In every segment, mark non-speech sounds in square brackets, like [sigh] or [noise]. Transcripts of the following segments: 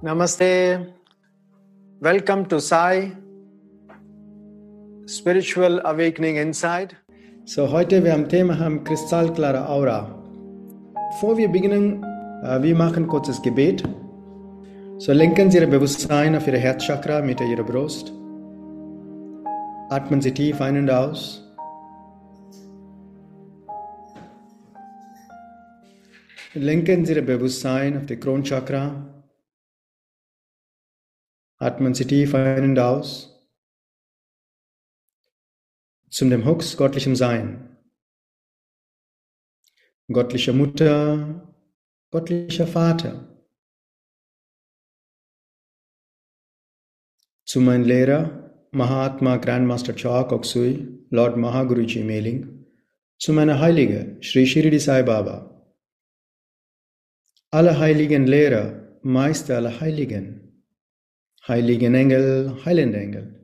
Namaste. Welcome to Sai Spiritual Awakening Inside. So, heute wir haben Thema haben kristallklare Aura. Bevor wir beginnen, äh, wir machen kurzes Gebet. So lenken Sie Ihr Bewusstsein auf Ihre Herzchakra mit Ihrer Brust. Atmen Sie tief ein und aus. Lenken Sie Ihr Bewusstsein auf die Kronchakra. Atmen Sie tief ein und aus. Zum dem Hux göttlichem Sein. Göttliche Mutter, göttlicher Vater. Zu meinem Lehrer, Mahatma Grandmaster Chak Oksui, Lord Mahaguruji Mailing, zu meiner Heilige, Sri Shirdi Sai Baba. Alle heiligen Lehrer, Meister aller Heiligen, heiligen Engel, heilende Engel,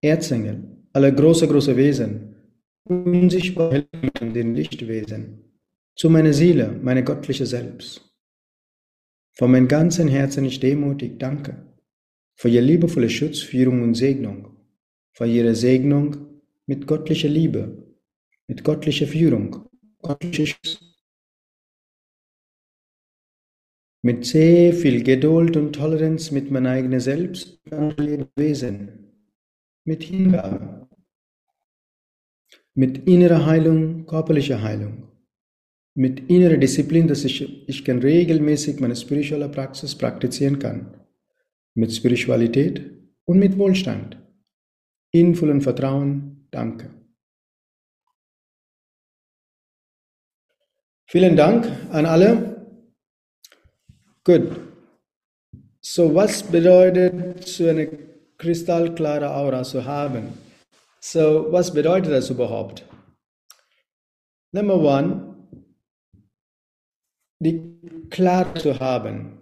Erzengel, alle große, große Wesen, unsichtbar den Lichtwesen, zu meiner Seele, meine göttliche Selbst. Von meinem ganzen Herzen ich demutig danke. Für Ihre liebevolle Schutz, Führung und Segnung, für Ihre Segnung mit göttlicher Liebe, mit göttlicher Führung, göttlicher mit sehr viel Geduld und Toleranz mit meinem eigenen Selbst und Wesen, mit Hingabe, mit innerer Heilung, körperlicher Heilung, mit innerer Disziplin, dass ich, ich kann regelmäßig meine spirituelle Praxis praktizieren kann, mit Spiritualität und mit Wohlstand, in vollem Vertrauen, danke. Vielen Dank an alle. Gut. So, was bedeutet so eine kristallklare Aura zu haben? So, was bedeutet das überhaupt? Number one, die klar zu haben.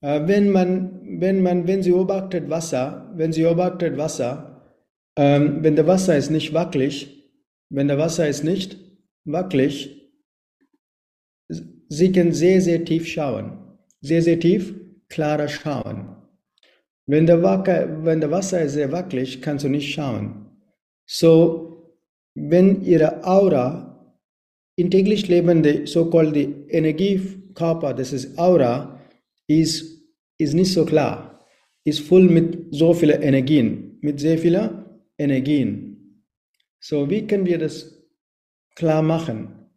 Äh, wenn man, wenn man, wenn sie beobachtet Wasser, wenn sie beobachtet Wasser, ähm, wenn der Wasser ist nicht wackelig, wenn der Wasser ist nicht wackelig, sie kann sehr, sehr tief schauen sehr, sehr tief, klarer schauen. Wenn der, Wacker, wenn der Wasser ist sehr wackelig, kannst du nicht schauen. So, wenn ihre Aura in täglich lebende, so-called Energiekörper, das ist Aura, ist, ist nicht so klar, ist voll mit so vielen Energien, mit sehr vielen Energien. So, wie können wir das klar machen?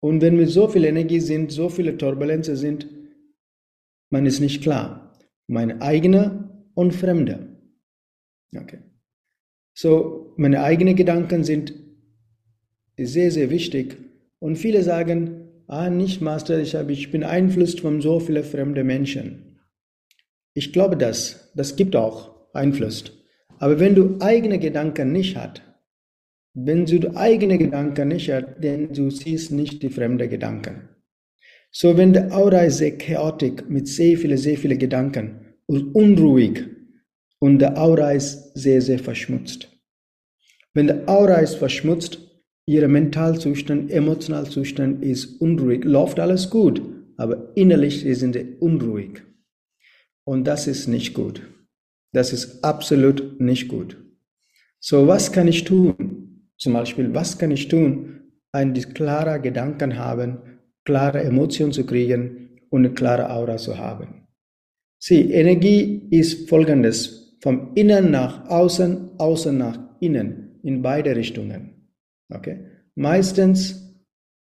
Und wenn wir so viel Energie sind, so viele Turbulenzen sind, man ist nicht klar. Meine eigene und fremde. Okay. So, meine eigenen Gedanken sind sehr, sehr wichtig. Und viele sagen, ah, nicht Master, ich, habe, ich bin beeinflusst von so vielen fremden Menschen. Ich glaube das, das gibt auch Einfluss. Aber wenn du eigene Gedanken nicht hast, wenn du eigene Gedanken nicht hast, dann du siehst nicht die fremden Gedanken. So, wenn der Aura ist sehr chaotisch mit sehr vielen, sehr vielen Gedanken und unruhig und der Aura ist sehr, sehr verschmutzt. Wenn der Aura ist verschmutzt, ihr Mentalzustand, Emotionalzustand ist unruhig, läuft alles gut, aber innerlich sind sie unruhig. Und das ist nicht gut. Das ist absolut nicht gut. So, was kann ich tun? Zum Beispiel, was kann ich tun? Ein klarer Gedanken haben, klare Emotionen zu kriegen und eine klare Aura zu haben. Sieh, Energie ist folgendes, vom Innen nach Außen, Außen nach Innen, in beide Richtungen. Okay? Meistens,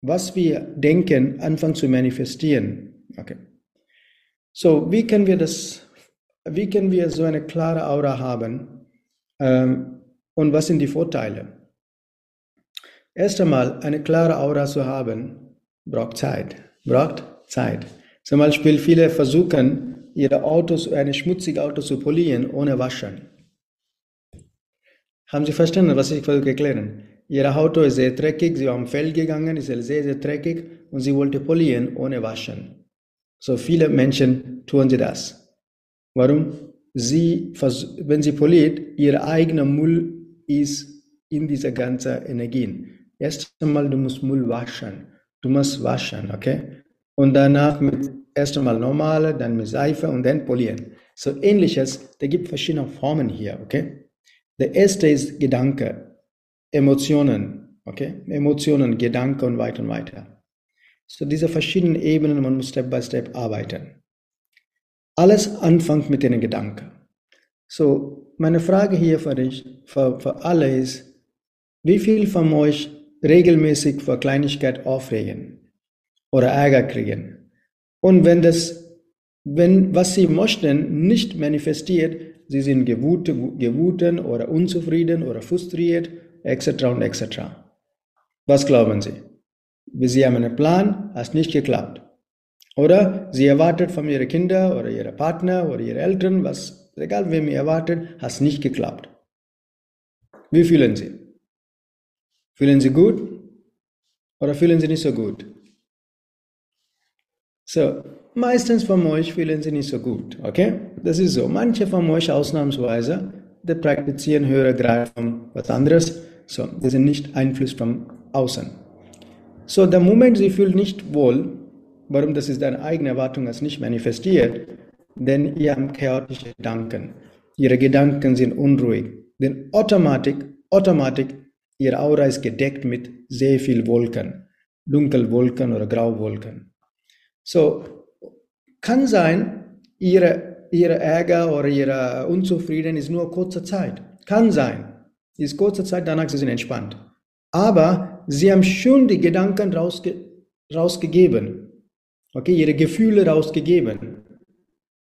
was wir denken, anfangen zu manifestieren. Okay? So, wie können wir das, wie können wir so eine klare Aura haben? Ähm, und was sind die Vorteile? Erst einmal, eine klare Aura zu haben, braucht Zeit. Braucht Zeit. Zum Beispiel viele versuchen, ihre Autos, ein schmutziges Auto zu polieren, ohne waschen. Haben Sie verstanden, was ich versuche zu erklären? Ihr Auto ist sehr dreckig, Sie haben Feld gegangen, ist sehr, sehr dreckig und Sie wollte polieren, ohne waschen. So viele Menschen tun sie das. Warum? sie, wenn sie poliert, ihr eigener Müll ist in dieser ganzen Energien. Erst einmal, du musst Müll waschen. Du musst waschen, okay? Und danach mit erst einmal normale, dann mit Seife und dann polieren. So ähnliches, da gibt verschiedene Formen hier, okay? Der erste ist Gedanke, Emotionen, okay? Emotionen, Gedanke und weiter und weiter. So diese verschiedenen Ebenen, man muss Step by Step arbeiten. Alles anfängt mit den Gedanken. So, meine Frage hier für dich, für, für alle ist, wie viel von euch regelmäßig für Kleinigkeit aufregen oder Ärger kriegen? Und wenn das, wenn was sie möchten nicht manifestiert, sie sind gewuten, gewuten oder unzufrieden oder frustriert, etc. und etc. Was glauben sie? Sie haben einen Plan, hat nicht geklappt. Oder sie erwartet von ihren Kindern oder ihrem Partner oder ihren Eltern, was, egal wem ihr erwartet, hat nicht geklappt. Wie fühlen sie? Fühlen sie gut oder fühlen sie nicht so gut? So, meistens von euch fühlen sie nicht so gut, okay? Das ist so. Manche von euch ausnahmsweise, die praktizieren höhere Grad von was anderes. So, die sind nicht Einfluss von außen. So, der Moment, sie fühlt nicht wohl, Warum? Das ist deine eigene Erwartung, als nicht manifestiert. Denn ihr habt chaotische Gedanken. Ihre Gedanken sind unruhig. Denn automatisch, automatisch, ihre Aura ist gedeckt mit sehr viel Wolken. Dunkelwolken oder Grauwolken. So, kann sein, ihre, ihre Ärger oder ihre Unzufrieden ist nur kurze Zeit. Kann sein. Ist kurze Zeit, danach sie sind entspannt. Aber sie haben schon die Gedanken rausge rausgegeben okay, ihre Gefühle rausgegeben.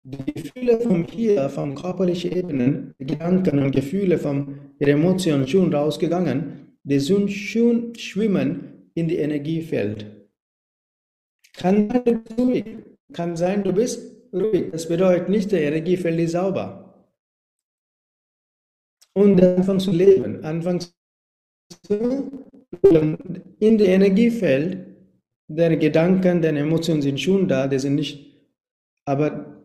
Die Gefühle von hier, von körperlichen Ebenen, Gedanken und Gefühle von ihren Emotionen schon rausgegangen, die sind schon schwimmen in die Energiefeld. Kann sein, du bist ruhig. Kann sein, du bist ruhig. Das bedeutet nicht, der Energiefeld ist sauber. Und anfangen zu leben, anfangen zu in die Energiefeld Deine Gedanken, deine Emotionen sind schon da, die sind nicht. Aber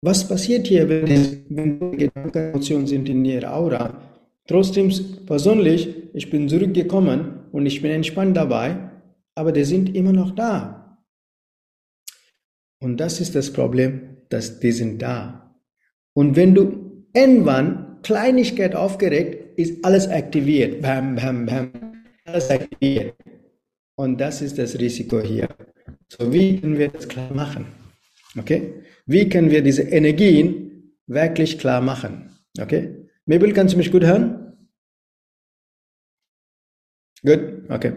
was passiert hier, wenn, wenn Gedanken, Emotionen sind in ihrer Aura? Trotzdem persönlich, ich bin zurückgekommen und ich bin entspannt dabei, aber die sind immer noch da. Und das ist das Problem, dass die sind da. Und wenn du irgendwann Kleinigkeit aufgeregt, ist alles aktiviert. Bam, bam, bam. Alles aktiviert. Und das ist das Risiko hier. So, wie können wir das klar machen? Okay? Wie können wir diese Energien wirklich klar machen? Okay? Mabel, kannst du mich gut hören? Gut, okay.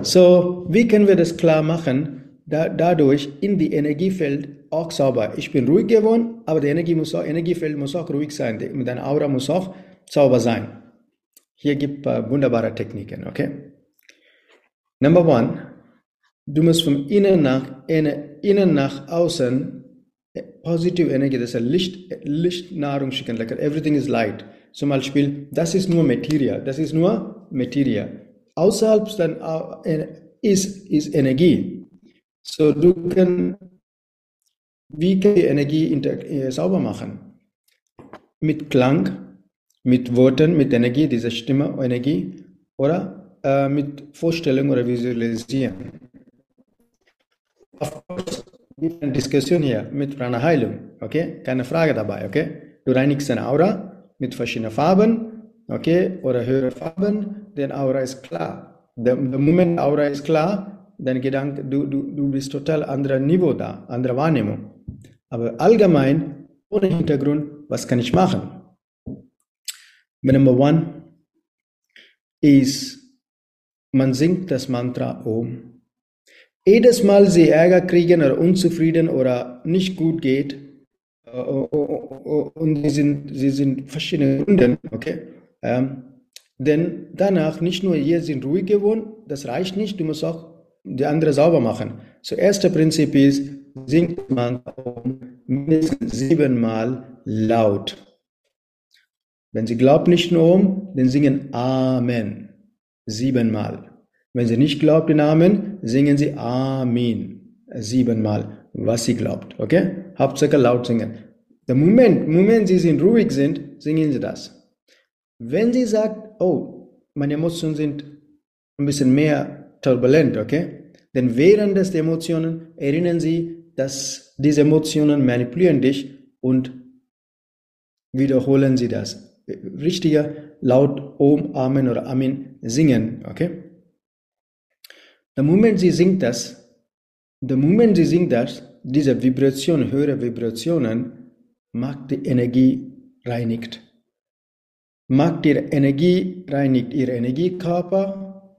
So, wie können wir das klar machen? Da, dadurch in die Energiefeld auch sauber. Ich bin ruhig geworden, aber die Energie muss auch, Energiefeld muss auch ruhig sein. Deine Aura muss auch sauber sein. Hier gibt es wunderbare Techniken, okay? Number one, du musst vom Innen nach, innen nach außen positive Energie, das ist Licht, Lichtnahrung schicken, like everything is light. Zum Beispiel, das ist nur Materie, das ist nur Materie. Außerhalb dann äh, ist, ist Energie. So, du kannst, wie kann die Energie äh, sauber machen? Mit Klang, mit Worten, mit Energie, dieser Stimme, Energie, oder? Äh, mit Vorstellung oder Visualisieren. Of course, gibt eine Diskussion hier mit einer Heilung, okay? Keine Frage dabei, okay? Du reinigst deine Aura mit verschiedenen Farben, okay? Oder höhere Farben, deine Aura ist klar. Der, der Moment Aura ist klar, dein Gedanke, du, du, du bist total anderer Niveau da, andere Wahrnehmung. Aber allgemein, ohne Hintergrund, was kann ich machen? Number one is man singt das Mantra Om. Jedes Mal sie Ärger kriegen oder unzufrieden oder nicht gut geht, äh, und sie sind, sie sind verschiedene Gründe, okay? Ähm, denn danach nicht nur hier sind ruhig geworden, das reicht nicht, du musst auch die andere sauber machen. So, erste Prinzip ist, singt man mindestens siebenmal laut. Wenn sie glaubt nicht nur um, dann singen Amen. Siebenmal. Wenn sie nicht glaubt den Amen, singen sie Amen. Siebenmal, was sie glaubt. Okay? Hauptsache laut singen. Der Moment, Moment Sie sind ruhig sind, singen Sie das. Wenn Sie sagt, oh, meine Emotionen sind ein bisschen mehr turbulent, okay? Denn während des Emotionen erinnern Sie, dass diese Emotionen manipulieren dich und wiederholen Sie das. Richtiger laut Om, Amen oder Amen singen, okay? Der Moment Sie singt das, der Moment Sie singt das, diese Vibration, höhere Vibrationen, macht die Energie reinigt. Macht Ihre Energie reinigt, Ihr Energiekörper,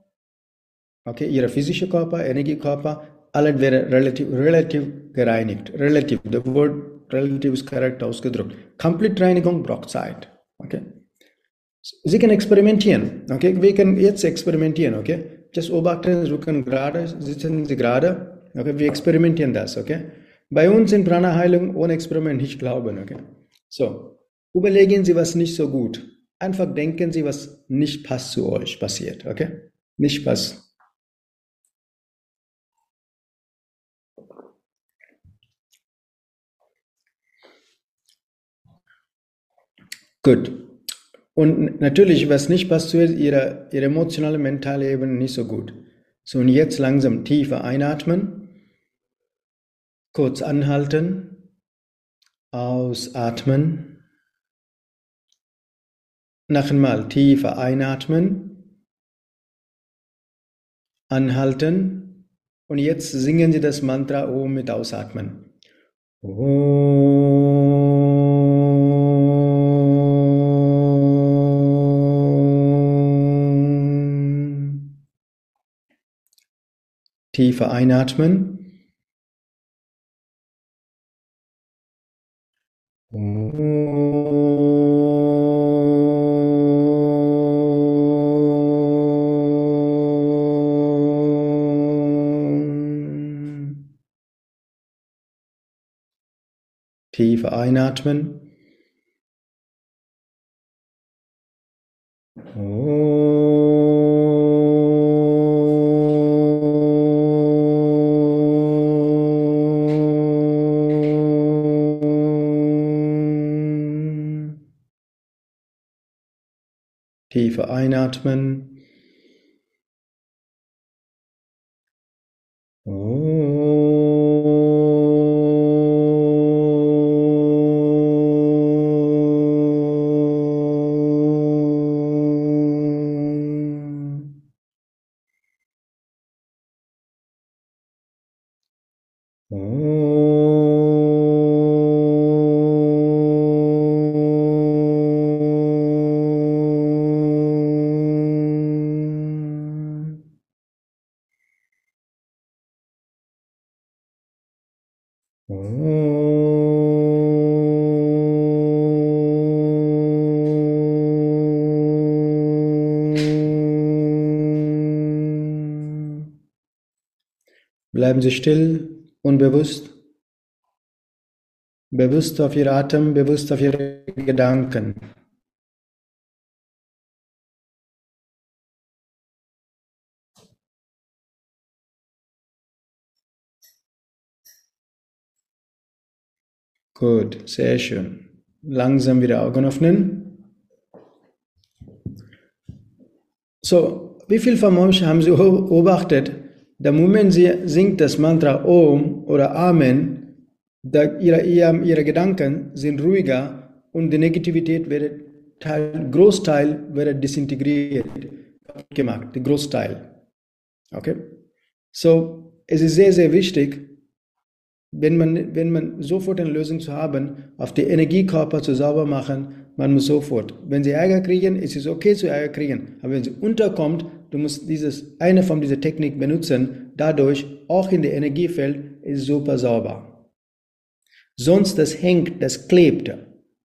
okay, Ihr physischer Körper, Energiekörper, alles wäre relativ, relativ gereinigt. Relativ, das Wort relativ ist korrekt ausgedrückt. Complete Reinigung braucht Zeit, okay. Sie können experimentieren, okay, wir können jetzt experimentieren, okay. Just beobachten, Sie können gerade, sitzen Sie gerade. Okay, wir experimentieren das, okay? Bei uns in Prana-Heilung ohne Experiment nicht glauben, okay? So, überlegen Sie, was nicht so gut. Einfach denken Sie, was nicht passt zu euch passiert, okay? Nicht passt. Gut. Und natürlich, was nicht passt zu ihrer, ihrer emotionale, mentale Ebene nicht so gut. So, und jetzt langsam tiefer einatmen, kurz anhalten, ausatmen, noch einmal tiefer einatmen, anhalten und jetzt singen Sie das Mantra Om mit Ausatmen. Om. Tiefer einatmen. Tiefer einatmen. Tiefer einatmen. Bleiben Sie still und bewusst. Bewusst auf Ihr Atem, bewusst auf Ihre Gedanken. Gut, sehr schön. Langsam wieder Augen öffnen. So, wie viel von euch haben Sie beobachtet, der Moment sie singt das Mantra Om oder Amen, ihre, ihre Gedanken sind ruhiger und die Negativität wird Teil, Großteil wird desintegriert gemacht, der Großteil. Okay? So, es ist sehr, sehr wichtig, wenn man, wenn man sofort eine Lösung zu haben, auf die Energiekörper zu sauber machen, man muss sofort. Wenn sie Ärger kriegen, ist es okay zu Ärger kriegen. Aber wenn sie unterkommt, du musst dieses, eine von dieser Technik benutzen, dadurch auch in der Energiefeld ist super sauber. Sonst das hängt, das klebt.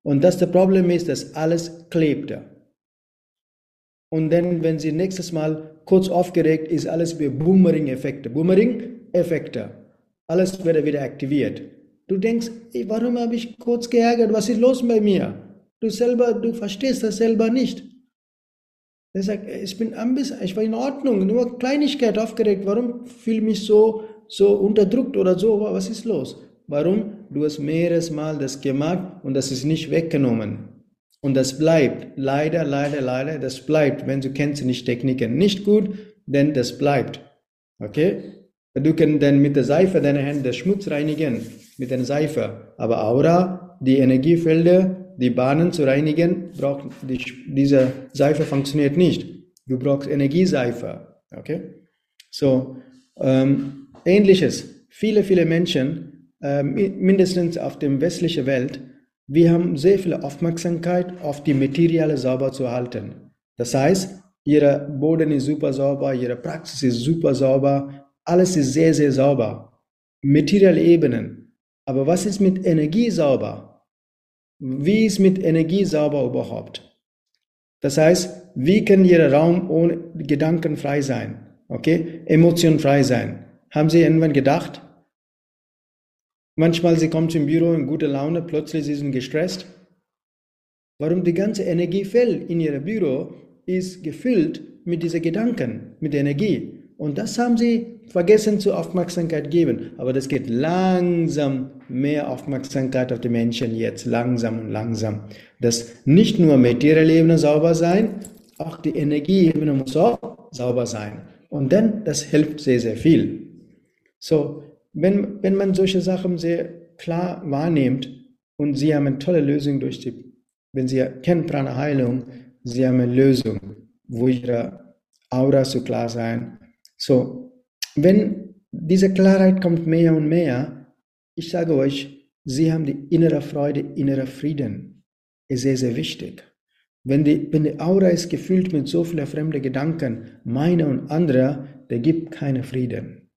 Und das der Problem ist, dass alles klebt. Und dann, wenn sie nächstes Mal kurz aufgeregt ist, alles wie Boomerang-Effekte. Boomerang-Effekte. Alles wird wieder aktiviert. Du denkst, warum habe ich kurz geärgert? Was ist los bei mir? Du selber, du verstehst das selber nicht. Er sagt, ich bin bisschen, ich war in Ordnung, nur Kleinigkeit aufgeregt. Warum fühle ich mich so, so unterdrückt oder so? Was ist los? Warum? Du hast mehreres Mal das gemacht und das ist nicht weggenommen. Und das bleibt. Leider, leider, leider, das bleibt. Wenn du kennst nicht Techniken nicht gut, denn das bleibt. Okay? Du kannst dann mit der Seife deine Hände Schmutz reinigen, mit der Seife. Aber Aura, die Energiefelder, die Bahnen zu reinigen, braucht die, diese Seife funktioniert nicht. Du brauchst Energieseife. Okay? So, ähm, ähnliches. Viele, viele Menschen, äh, mindestens auf der westlichen Welt, wir haben sehr viel Aufmerksamkeit auf die Materialien sauber zu halten. Das heißt, ihre Boden ist super sauber, ihre Praxis ist super sauber, alles ist sehr, sehr sauber. Materielle Ebenen. Aber was ist mit Energie sauber? Wie ist mit Energie sauber überhaupt? Das heißt, wie kann Ihr Raum ohne Gedanken frei sein? Okay? Emotionen frei sein. Haben Sie irgendwann gedacht, Manchmal sie kommt im Büro in gute Laune, plötzlich sie sind gestresst. Warum die ganze Energiefeld in ihrem Büro ist gefüllt mit diesen Gedanken, mit Energie. Und das haben sie vergessen zu Aufmerksamkeit geben. Aber das geht langsam mehr Aufmerksamkeit auf die Menschen jetzt, langsam und langsam. Dass nicht nur materielle Ebene sauber sein, auch die Energieebene muss auch sauber sein. Und dann, das hilft sehr, sehr viel. So, wenn, wenn man solche Sachen sehr klar wahrnimmt und Sie haben eine tolle Lösung durch die, wenn Sie kennen Prana Heilung, Sie haben eine Lösung, wo Ihre Aura so klar sein. So, wenn diese Klarheit kommt mehr und mehr, ich sage euch, Sie haben die innere Freude, innere Frieden. Ist sehr, sehr wichtig. Wenn die, wenn die Aura ist gefüllt mit so vielen fremden Gedanken, meine und andere, der gibt keine Frieden.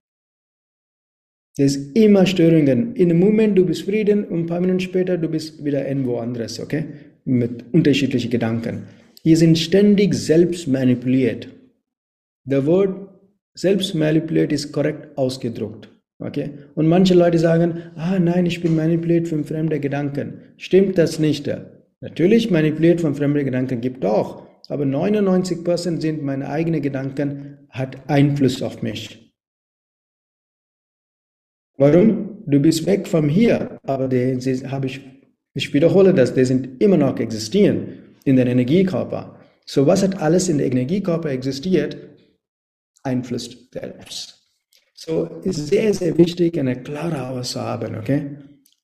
Es ist immer Störungen. In einem Moment du bist Frieden und ein paar Minuten später du bist wieder irgendwo anderes, okay? Mit unterschiedlichen Gedanken. Wir sind ständig selbst manipuliert. Der Wort selbst manipuliert ist korrekt ausgedruckt. Okay? Und manche Leute sagen, ah nein, ich bin manipuliert von fremden Gedanken. Stimmt das nicht? Natürlich manipuliert von fremden Gedanken gibt auch, aber 99% sind meine eigenen Gedanken, hat Einfluss auf mich. Warum? Du bist weg vom Hier, aber die, habe ich, ich wiederhole das, die sind immer noch existieren in den Energiekörper. So was hat alles in den Energiekörper existiert? Einfluss selbst. So ist sehr, sehr wichtig, eine klare Aura zu haben, okay?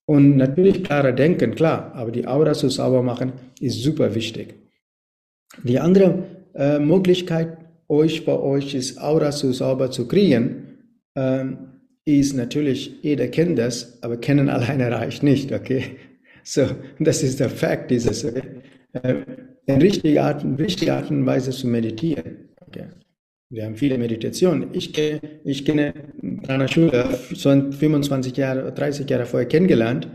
Und natürlich klarer denken, klar, aber die Aura zu sauber machen ist super wichtig. Die andere äh, Möglichkeit, euch bei euch ist Aura zu sauber zu kriegen, ähm, ist natürlich, jeder kennt das, aber kennen [laughs] alleine reicht nicht, okay? So, das ist der Fakt dieses, okay? Äh, in richtiger Art, richtige Art und Weise zu meditieren, okay? Wir haben viele Meditationen. Ich kenne, ich kenne so 25 Jahre, 30 Jahre vorher kennengelernt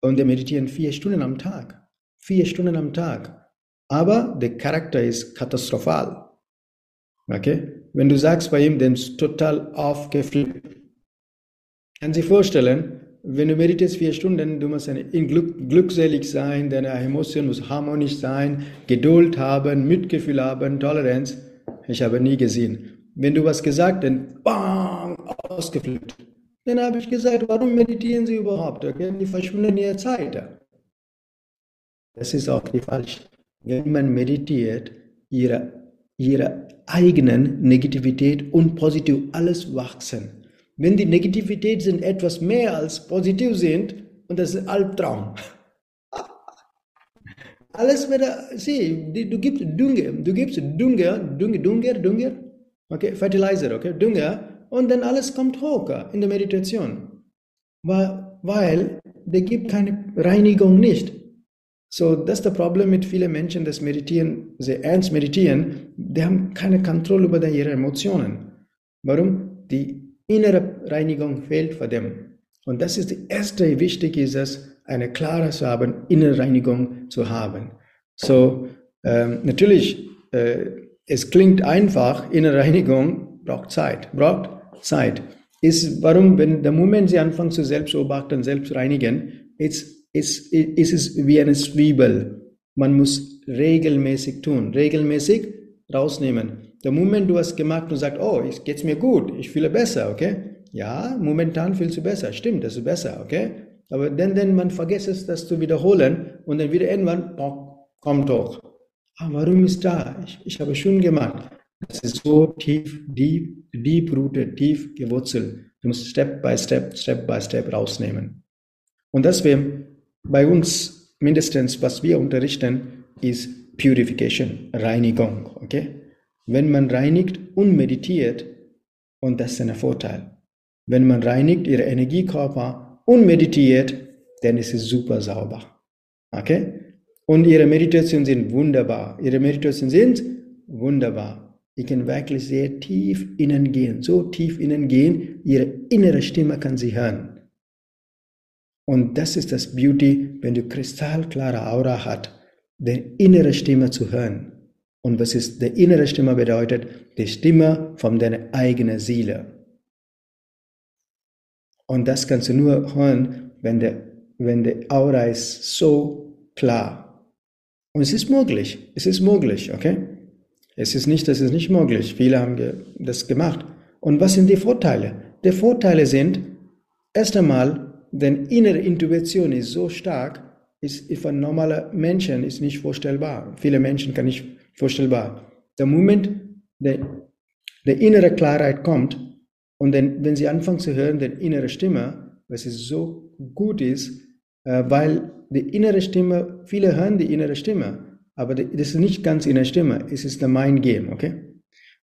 und die meditieren vier Stunden am Tag. Vier Stunden am Tag. Aber der Charakter ist katastrophal. Okay? Wenn du sagst bei ihm, der ist total aufgeflippt, kann sich vorstellen, wenn du meditierst vier Stunden, du musst in Glück, glückselig sein, deine Emotion muss harmonisch sein, Geduld haben, Mitgefühl haben, Toleranz. Ich habe nie gesehen. Wenn du was gesagt, dann bang, ausgeflippt. Dann habe ich gesagt, warum meditieren Sie überhaupt? Okay? Die verschwinden ihre Zeit. Das ist auch die falsch. Wenn man meditiert, ihre, ihre eigenen Negativität und positiv alles wachsen. Wenn die Negativität sind etwas mehr als positiv sind, und das ist Albtraum. Alles wird, sieh, du gibst Dünger, du gibst Dünger, Dünger, Dünger, Dünger, okay, Fertilizer, okay, Dünger, und dann alles kommt hoch in der Meditation. Weil, weil der gibt keine Reinigung nicht. So, das ist das Problem mit vielen Menschen, das meditieren, sehr ernst meditieren, die haben keine Kontrolle über ihre Emotionen. Warum? Die innere Reinigung fehlt vor dem. Und das ist die erste, wichtig ist es, eine klare zu haben, innere Reinigung zu haben. So, ähm, natürlich, äh, es klingt einfach, innere Reinigung braucht Zeit, braucht Zeit. Ist, warum, wenn der Moment Sie anfangen zu selbst beobachten, selbst reinigen, ist, ist, ist es wie eine Zwiebel. Man muss regelmäßig tun, regelmäßig rausnehmen. Der Moment, du hast gemacht und sagst, oh, geht's mir gut, ich fühle besser, okay? Ja, momentan fühlst du besser, stimmt, das ist besser, okay? Aber dann, dann man vergisst es, das zu wiederholen und dann wieder irgendwann bock, kommt hoch. Ah, warum ist da? Ich, ich habe schon gemacht. Das ist so tief, deep, deep rooted, tief gewurzelt. Du musst Step by Step, Step by Step rausnehmen. Und deswegen bei uns mindestens, was wir unterrichten, ist Purification, Reinigung. Okay? Wenn man reinigt und meditiert, und das ist ein Vorteil. Wenn man reinigt ihre Energiekörper und meditiert, dann ist es super sauber. Okay? Und ihre Meditationen sind wunderbar. Ihre Meditationen sind wunderbar. Ihr könnt wirklich sehr tief innen gehen, so tief innen gehen, ihre innere Stimme kann sie hören. Und das ist das Beauty, wenn du kristallklare Aura hast, die innere Stimme zu hören. Und was ist die innere Stimme bedeutet? Die Stimme von deiner eigenen Seele. Und das kannst du nur hören, wenn der, wenn die Aura ist so klar. Und es ist möglich. Es ist möglich, okay? Es ist nicht, das ist nicht möglich. Viele haben das gemacht. Und was sind die Vorteile? Die Vorteile sind, erst einmal, denn innere Intuition ist so stark, ist für normale Menschen ist nicht vorstellbar. Viele Menschen kann nicht vorstellbar. Der Moment, der, der innere Klarheit kommt und dann, wenn sie anfangen zu hören, die innere Stimme, was es so gut ist, äh, weil die innere Stimme, viele hören die innere Stimme, aber das ist nicht ganz innere Stimme, es ist der Mind Game, okay?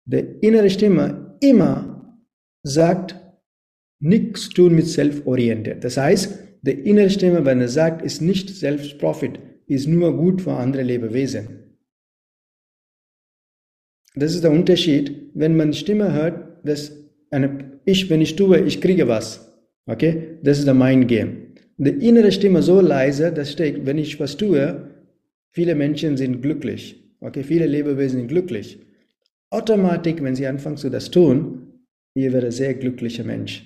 Die innere Stimme immer sagt, nichts tun mit self-orientiert. Das heißt, die innere Stimme, wenn er sagt, ist nicht Selbstprofit, ist nur gut für andere Lebewesen. Das ist der Unterschied, wenn man Stimme hört, dass eine, ich, wenn ich tue, ich kriege was. Okay? Das ist der Mind Game. Die innere Stimme so leise, dass steht, wenn ich was tue, viele Menschen sind glücklich. Okay? Viele Lebewesen sind glücklich. Automatisch, wenn sie anfangen zu das tun, ihr werdet ein sehr glücklicher Mensch.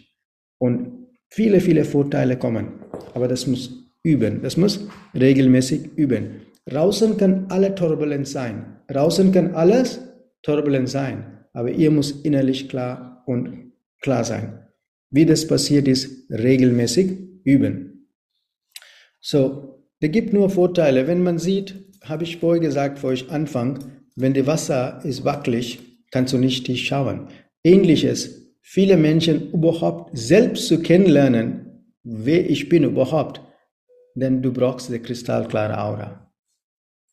Und viele, viele Vorteile kommen. Aber das muss üben. Das muss regelmäßig üben. Draußen kann alle turbulent sein. Draußen kann alles turbulent sein. Aber ihr muss innerlich klar und klar sein. Wie das passiert ist, regelmäßig üben. So, da gibt nur Vorteile. Wenn man sieht, habe ich vorher gesagt, vor ich Anfang, wenn das Wasser ist wackelig, kannst du nicht tief schauen. Ähnliches viele Menschen überhaupt selbst zu kennenlernen, wer ich bin überhaupt, denn du brauchst eine kristallklare Aura.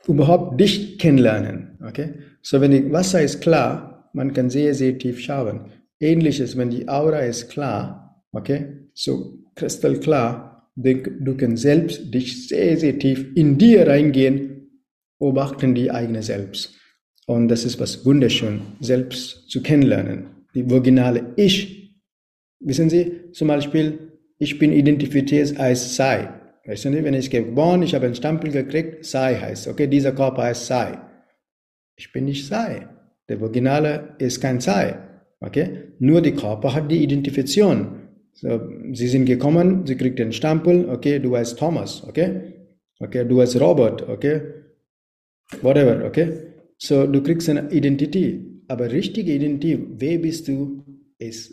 Überhaupt dich kennenlernen, okay? So, wenn die Wasser ist klar, man kann sehr, sehr tief schauen. Ähnliches, wenn die Aura ist klar, okay? So kristallklar, du kannst selbst dich sehr, sehr tief in dir reingehen, beobachten die eigene Selbst. Und das ist was wunderschön, selbst zu kennenlernen die originale Ich. Wissen Sie, zum Beispiel, ich bin identifiziert als Sei. Weißt du, wenn ich geboren, ich habe einen Stempel gekriegt, Sei heißt, okay, dieser Körper heißt Sei. Ich bin nicht Sei. Der Originale ist kein Sei. Okay? Nur die Körper hat die Identifikation. So, sie sind gekommen, sie kriegt den Stempel, okay, du heißt Thomas, okay? Okay, du heißt Robert, okay? Whatever, okay? So, du kriegst eine Identität. Aber richtige Identität, wer bist du, ist,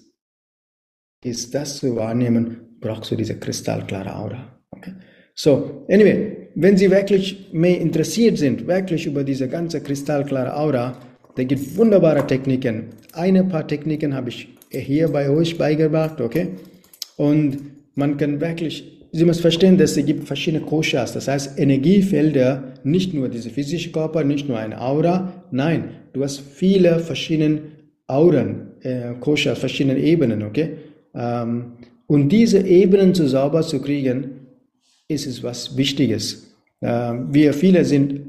ist das zu wahrnehmen, brauchst du diese kristallklare Aura. Okay? So, anyway, wenn Sie wirklich mehr interessiert sind, wirklich über diese ganze kristallklare Aura, da gibt wunderbare Techniken. Eine paar Techniken habe ich hier bei euch beigebracht, okay? Und man kann wirklich Sie müssen verstehen, dass es gibt verschiedene Koshas, das heißt Energiefelder, nicht nur diese physische Körper, nicht nur eine Aura, nein, du hast viele verschiedene Auren, äh, Koshas, verschiedene Ebenen, okay? Ähm, und diese Ebenen zu sauber zu kriegen, ist es was Wichtiges. Ähm, wir viele sind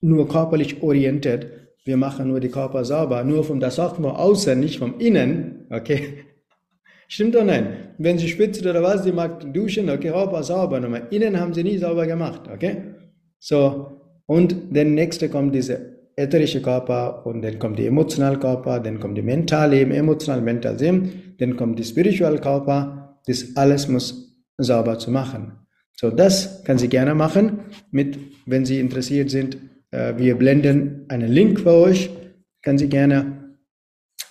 nur körperlich orientiert, wir machen nur die Körper sauber, nur von das auch vom Außen, nicht vom Innen, okay? [laughs] Stimmt doch nicht. Wenn sie schwitzt oder was, sie mag duschen, okay, Körper sauber, nochmal. Innen haben sie nie sauber gemacht, okay? So, und der nächste kommt diese ätherische Körper und dann kommt die emotionale Körper, dann kommt die mentale, emotional, mental, dann kommt die spiritual Körper. Das alles muss sauber zu machen. So, das kann sie gerne machen, mit, wenn Sie interessiert sind. Äh, wir blenden einen Link für euch, kann Sie gerne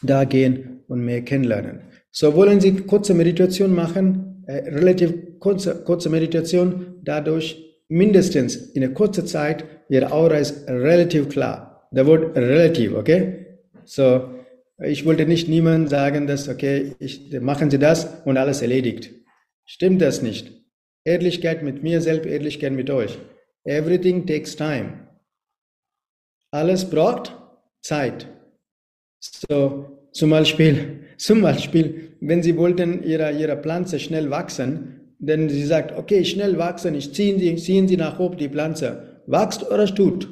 da gehen und mehr kennenlernen. So wollen Sie kurze Meditation machen äh, relativ kurze, kurze Meditation, dadurch mindestens in einer kurzen Zeit, Ihre Aura ist relativ klar. Der Wort relativ, okay? So, ich wollte nicht niemandem sagen, dass, okay, ich, machen Sie das und alles erledigt. Stimmt das nicht? Ehrlichkeit mit mir selbst, Ehrlichkeit mit euch. Everything takes time. Alles braucht Zeit. So, zum Beispiel, [laughs] zum Beispiel, wenn Sie wollten Ihre, Ihre Pflanze schnell wachsen, denn sie sagt, okay, schnell wachsen, ich ziehen Sie, ziehen Sie nach oben die Pflanze. Wächst oder tut?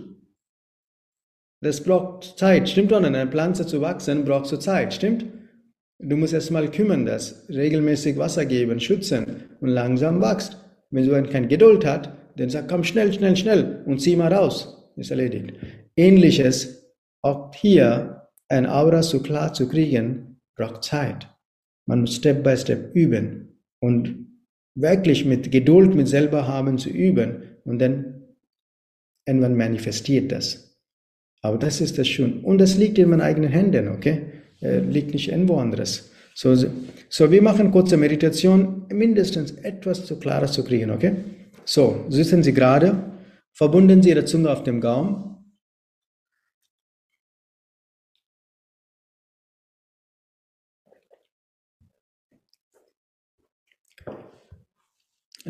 Das braucht Zeit, stimmt doch? Eine Pflanze zu wachsen braucht so Zeit, stimmt? Du musst erst mal kümmern, das regelmäßig Wasser geben, schützen und langsam wächst. Wenn so ein kein Geduld hat, dann sagt, komm schnell, schnell, schnell und zieh mal raus. Ist erledigt. Ähnliches, auch hier ein Aura so klar zu kriegen, braucht Zeit. Man muss Step by Step üben und wirklich mit Geduld mit selber haben zu üben und dann irgendwann manifestiert das. Aber das ist das schon. Und das liegt in meinen eigenen Händen, okay? Äh, liegt nicht irgendwo anderes. So, so, wir machen kurze Meditation, mindestens etwas zu klarer zu kriegen, okay? So, sitzen Sie gerade, verbunden Sie Ihre Zunge auf dem Gaumen.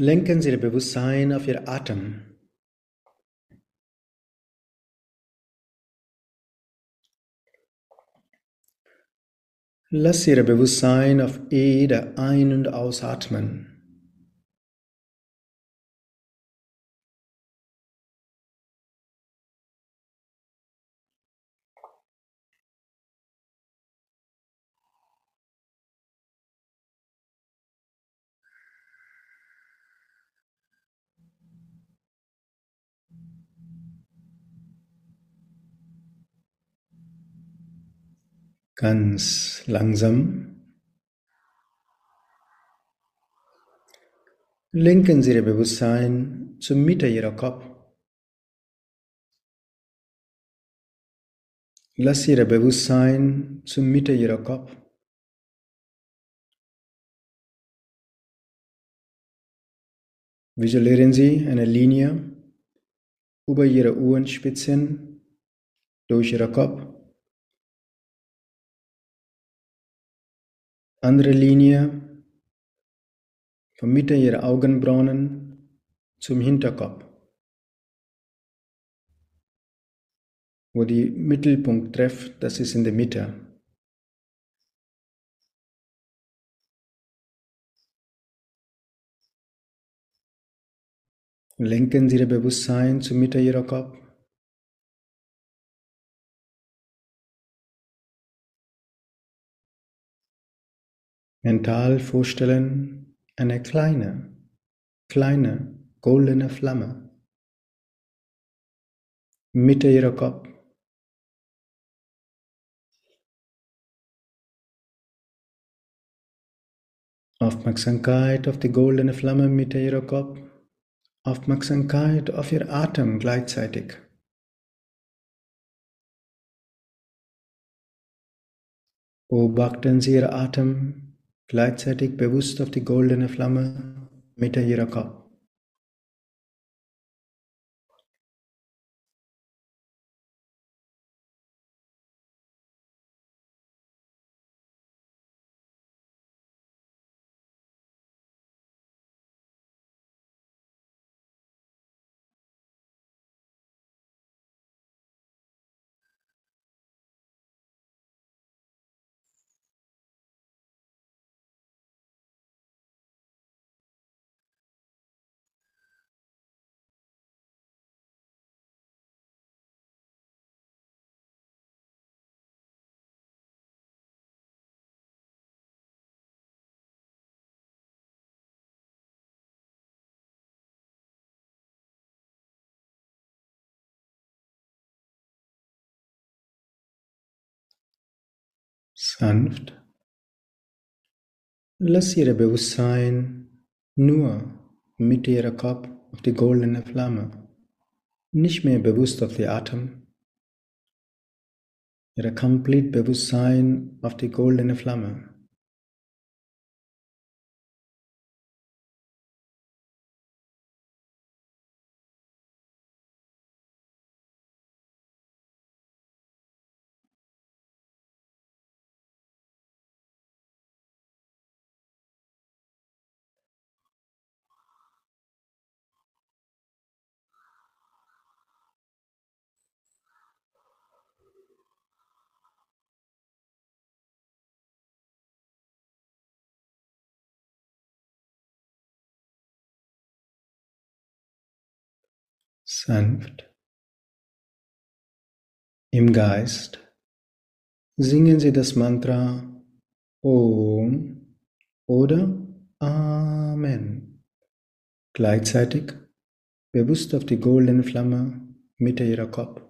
Lenken Sie Ihr Bewusstsein auf Ihr Atem. Lass Ihr Bewusstsein auf jede Ein- und Ausatmen. Ganz langsam lenken Sie Ihr Bewusstsein zur Mitte Ihrer Kopf. Lass Ihr Bewusstsein zur Mitte Ihrer Kopf. Visualisieren Sie eine Linie über Ihre Ohrenspitzen durch Ihren Kopf. Andere Linie von Mitte ihrer Augenbrauen zum Hinterkopf, wo die Mittelpunkt trifft, das ist in der Mitte. Lenken Sie Ihr Bewusstsein zur Mitte Ihrer Kopf. Mental vorstellen eine kleine, kleine, goldene Flamme. Mitte ihrer Kopf. Aufmerksamkeit auf die goldene Flamme Mitte ihrer Kopf. Aufmerksamkeit auf ihr Atem gleichzeitig. Beobachten Sie Ihr Atem gleichzeitig bewusst auf die goldene Flamme Mitte ihrer Sanft. Lass Ihr Bewusstsein nur mit Ihrer Kopf auf die goldene Flamme, nicht mehr bewusst auf den Atem. Ihre komplett Bewusstsein auf die goldene Flamme. Sanft. Im Geist singen Sie das Mantra Om oder Amen. Gleichzeitig bewusst auf die goldene Flamme Mitte Ihrer Kopf.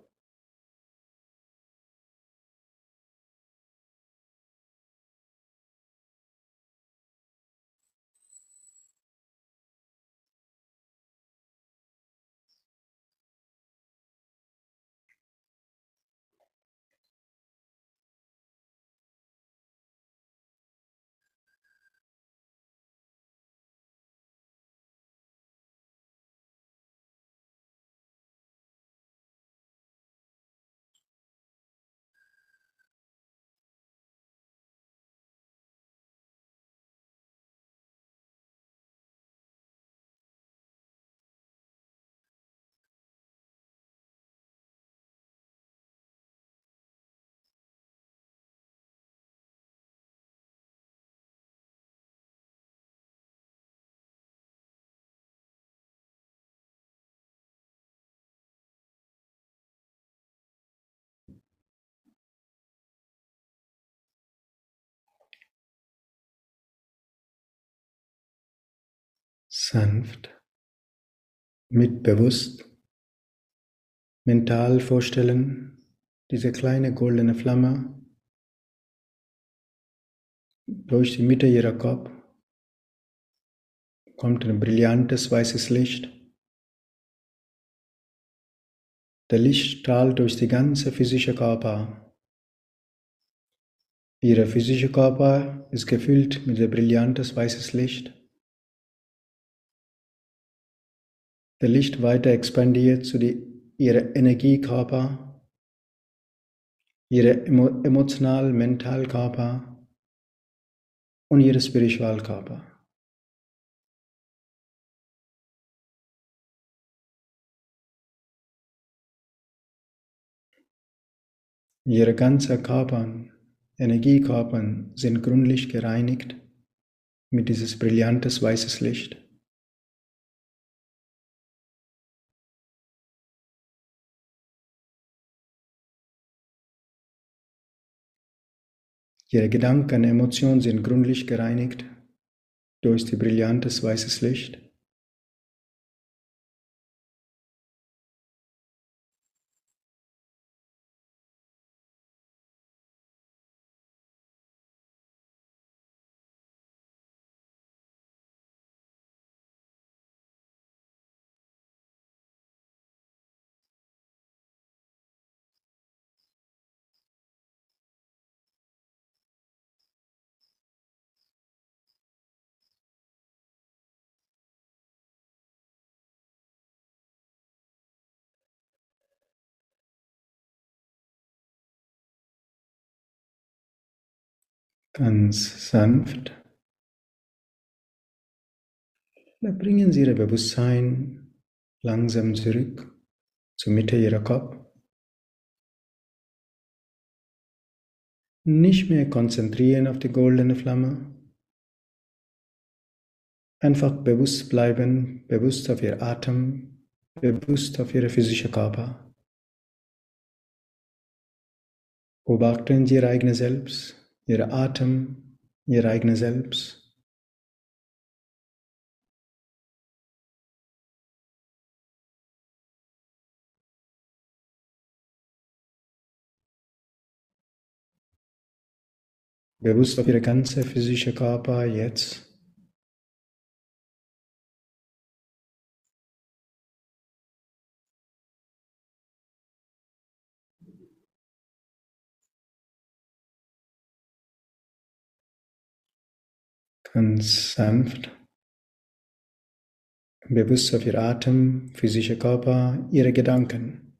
Sanft, mit bewusst, mental vorstellen, diese kleine goldene Flamme durch die Mitte ihrer Kopf kommt ein brillantes weißes Licht. Der Licht strahlt durch die ganze physische Körper. Ihre physische Körper ist gefüllt mit brillantes weißes Licht. Der Licht weiter expandiert zu die, ihre Energiekörper, ihre emo, emotional mental Körper und ihre spiritual Körper. Ihre ganze Körper, Energiekörper sind gründlich gereinigt mit dieses brillantes weißes Licht. Ihre Gedanken, Emotionen sind gründlich gereinigt durch die brillantes weißes Licht. Ganz sanft. Bringen Sie Ihr Bewusstsein langsam zurück zur Mitte Ihrer Kopf. Nicht mehr konzentrieren auf die goldene Flamme. Einfach bewusst bleiben, bewusst auf Ihr Atem, bewusst auf Ihre physische Körper. Beobachten Sie Ihr eigenes Selbst ihr Atem, ihr eigenes Selbst. Bewusst auf ihre ganze physische Körper jetzt. Ganz sanft, bewusst auf ihr Atem, physische Körper, ihre Gedanken.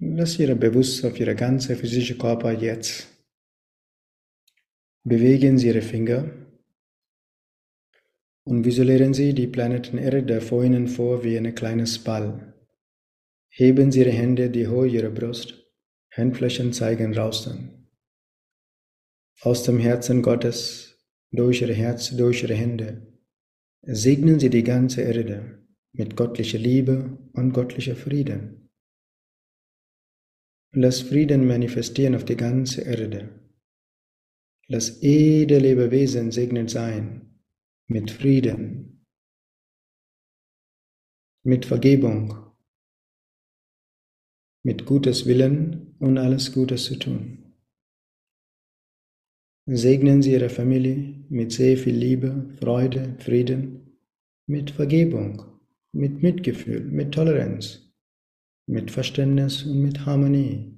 Lass ihre bewusst auf ihre ganze physische Körper jetzt. Bewegen Sie Ihre Finger und visualisieren Sie die Planeten Erde vor Ihnen vor wie ein kleines Ball. Heben Sie Ihre Hände, die hoch Ihre Brust. Handflächen zeigen dann. Aus dem Herzen Gottes, durch Ihr Herz, durch Ihre Hände, segnen Sie die ganze Erde mit göttlicher Liebe und göttlicher Frieden. Lass Frieden manifestieren auf die ganze Erde. Lass jede Lebewesen segnet sein mit Frieden, mit Vergebung, mit Gutes Willen und alles Gutes zu tun. Segnen Sie Ihre Familie mit sehr viel Liebe, Freude, Frieden, mit Vergebung, mit Mitgefühl, mit Toleranz, mit Verständnis und mit Harmonie.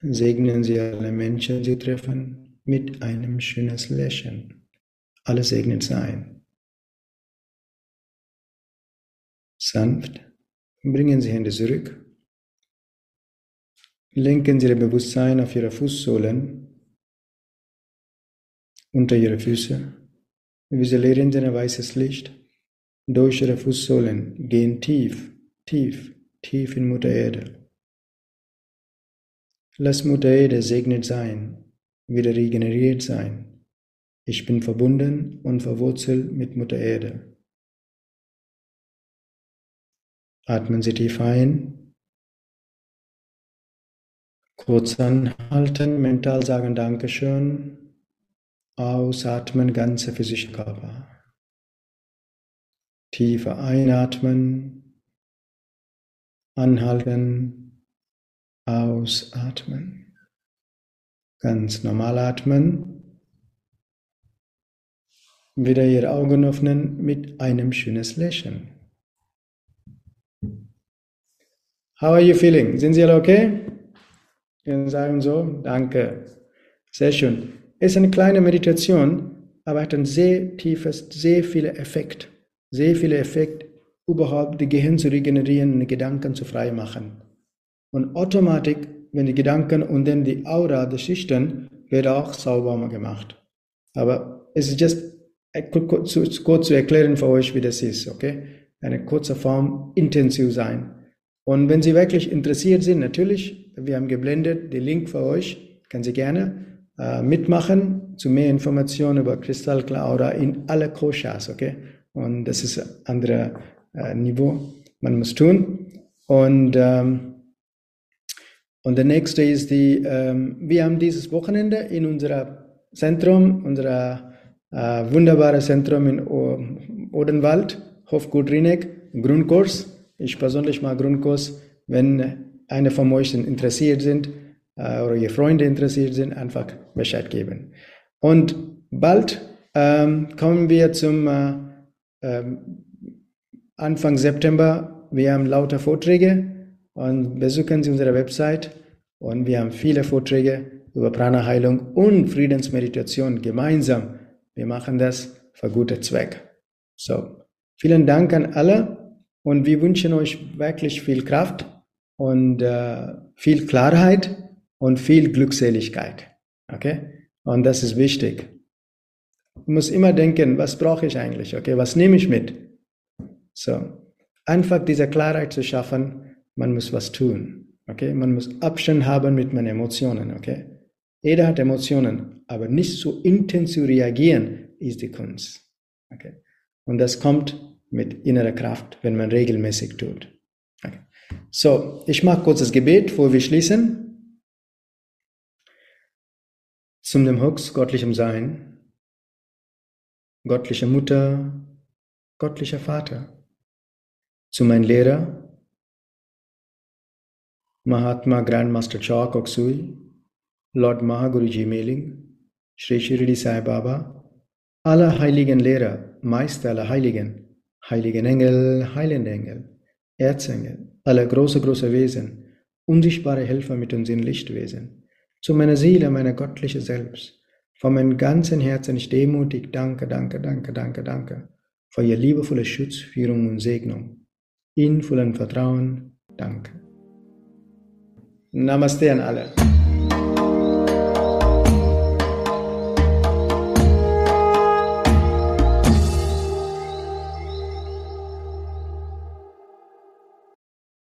Segnen Sie alle Menschen, Sie treffen, mit einem schönes Lächeln. Alle segnet sein. Sanft bringen Sie Hände zurück. Lenken Sie Ihr Bewusstsein auf Ihre Fußsohlen, unter Ihre Füße. Visualisieren Sie ein weißes Licht durch Ihre Fußsohlen. Gehen tief, tief, tief in Mutter Erde. Lass Mutter Erde segnet sein, wieder regeneriert sein. Ich bin verbunden und verwurzelt mit Mutter Erde. Atmen Sie tief ein. Kurz anhalten, mental sagen Dankeschön. Ausatmen, ganze physische Körper. Tiefer einatmen, anhalten, ausatmen. Ganz normal atmen. Wieder Ihre Augen öffnen mit einem schönes Lächeln. How are you feeling? Sind Sie alle okay? Wir sagen so, danke. Sehr schön. Ist eine kleine Meditation, aber hat ein sehr tiefes, sehr viele Effekt. Sehr viele Effekt, überhaupt die Gehirn zu regenerieren und Gedanken zu frei machen. Und automatisch, wenn die Gedanken und dann die Aura, die Schichten, wird auch sauber gemacht. Aber es ist just kurz zu erklären für euch, wie das ist, okay? Eine kurze Form, intensiv sein. Und wenn Sie wirklich interessiert sind, natürlich, wir haben geblendet den Link für euch, können Sie gerne äh, mitmachen zu mehr Informationen über Kristallklar oder in alle Koshas, okay? Und das ist ein anderes äh, Niveau, man muss tun. Und, ähm, und der nächste ist die, ähm, wir haben dieses Wochenende in unserem Zentrum, unser äh, wunderbares Zentrum in o Odenwald, Hofgut Rinek, Grundkurs, ich persönlich mag Grundkurs, wenn einer von euch interessiert sind äh, oder ihr Freunde interessiert sind, einfach Bescheid geben. Und bald ähm, kommen wir zum äh, äh, Anfang September. Wir haben lauter Vorträge und besuchen Sie unsere Website und wir haben viele Vorträge über Prana-Heilung und Friedensmeditation gemeinsam. Wir machen das für gute Zweck. So, vielen Dank an alle. Und wir wünschen euch wirklich viel Kraft und äh, viel Klarheit und viel Glückseligkeit. Okay? Und das ist wichtig. Man muss immer denken, was brauche ich eigentlich? Okay, was nehme ich mit? So, einfach diese Klarheit zu schaffen, man muss was tun. Okay, man muss Abstand haben mit meinen Emotionen. Okay, jeder hat Emotionen, aber nicht so intensiv reagieren ist die Kunst. Okay, und das kommt mit innerer Kraft, wenn man regelmäßig tut. Okay. So, ich mache kurz das Gebet, bevor wir schließen. Zum dem Hux, göttlichem Sein, göttliche Mutter, göttlicher Vater. Zu meinem Lehrer, Mahatma Grandmaster Chok Oksui, Lord Mahaguruji Meling, Sri Shirdi Sai Baba, alle heiligen Lehrer, Meister aller Heiligen, heiligen Engel, heilende Engel, Erzengel, alle große, große Wesen, unsichtbare Helfer mit uns in Lichtwesen, zu meiner Seele, meiner göttliche Selbst, von meinem ganzen Herzen ich demutig danke, danke, danke, danke, danke, für ihr liebevolle Schutz, Führung und Segnung. In vollem Vertrauen, danke. Namaste an alle.